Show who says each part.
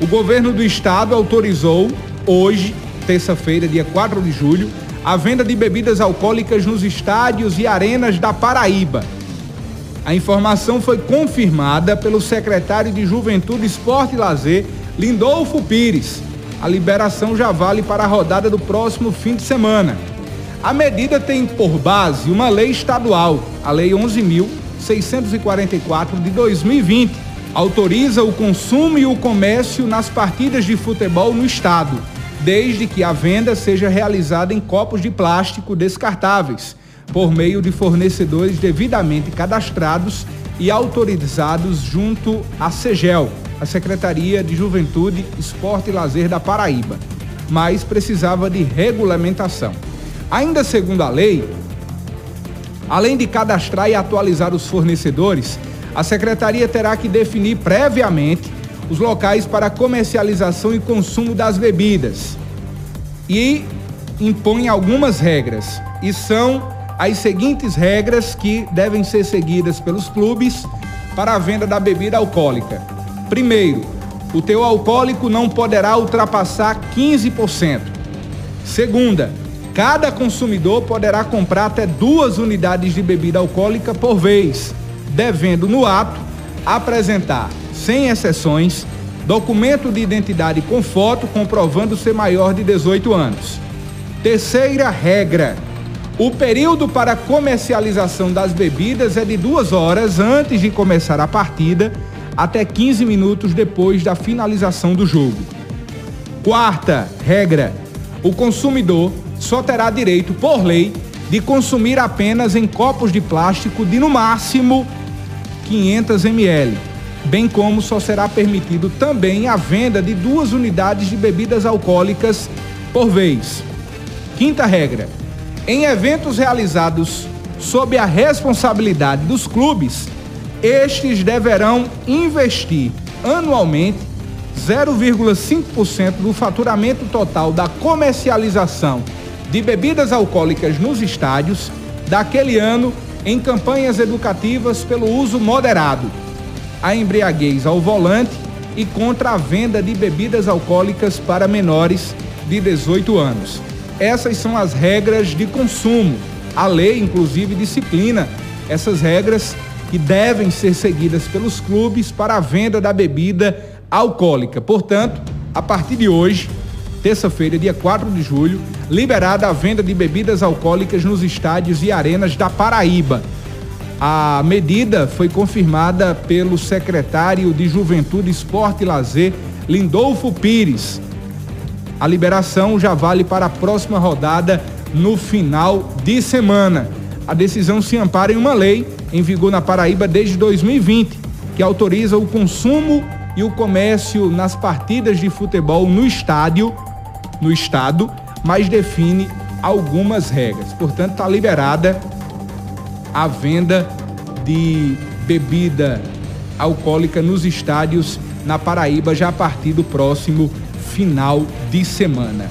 Speaker 1: O governo do estado autorizou hoje, terça-feira, dia 4 de julho, a venda de bebidas alcoólicas nos estádios e arenas da Paraíba. A informação foi confirmada pelo secretário de Juventude, Esporte e Lazer, Lindolfo Pires. A liberação já vale para a rodada do próximo fim de semana. A medida tem por base uma lei estadual, a Lei 11.644 de 2020, autoriza o consumo e o comércio nas partidas de futebol no estado, desde que a venda seja realizada em copos de plástico descartáveis, por meio de fornecedores devidamente cadastrados e autorizados junto à CEGEL, a Secretaria de Juventude, Esporte e Lazer da Paraíba, mas precisava de regulamentação. Ainda segundo a lei, além de cadastrar e atualizar os fornecedores, a secretaria terá que definir previamente os locais para comercialização e consumo das bebidas e impõe algumas regras. E são as seguintes regras que devem ser seguidas pelos clubes para a venda da bebida alcoólica. Primeiro, o teu alcoólico não poderá ultrapassar 15%. Segunda, Cada consumidor poderá comprar até duas unidades de bebida alcoólica por vez, devendo no ato apresentar, sem exceções, documento de identidade com foto comprovando ser maior de 18 anos. Terceira regra: o período para comercialização das bebidas é de duas horas antes de começar a partida até 15 minutos depois da finalização do jogo. Quarta regra: o consumidor só terá direito, por lei, de consumir apenas em copos de plástico de no máximo 500 ml, bem como só será permitido também a venda de duas unidades de bebidas alcoólicas por vez. Quinta regra: em eventos realizados sob a responsabilidade dos clubes, estes deverão investir anualmente 0,5% do faturamento total da comercialização de bebidas alcoólicas nos estádios daquele ano em campanhas educativas pelo uso moderado, a embriaguez ao volante e contra a venda de bebidas alcoólicas para menores de 18 anos. Essas são as regras de consumo. A lei, inclusive, disciplina essas regras que devem ser seguidas pelos clubes para a venda da bebida alcoólica. Portanto, a partir de hoje, terça-feira, dia 4 de julho, liberada a venda de bebidas alcoólicas nos estádios e arenas da Paraíba. A medida foi confirmada pelo secretário de Juventude, Esporte e Lazer, Lindolfo Pires. A liberação já vale para a próxima rodada no final de semana. A decisão se ampara em uma lei em vigor na Paraíba desde 2020, que autoriza o consumo e o comércio nas partidas de futebol no estádio no estado, mas define algumas regras. Portanto, está liberada a venda de bebida alcoólica nos estádios na Paraíba já a partir do próximo final de semana.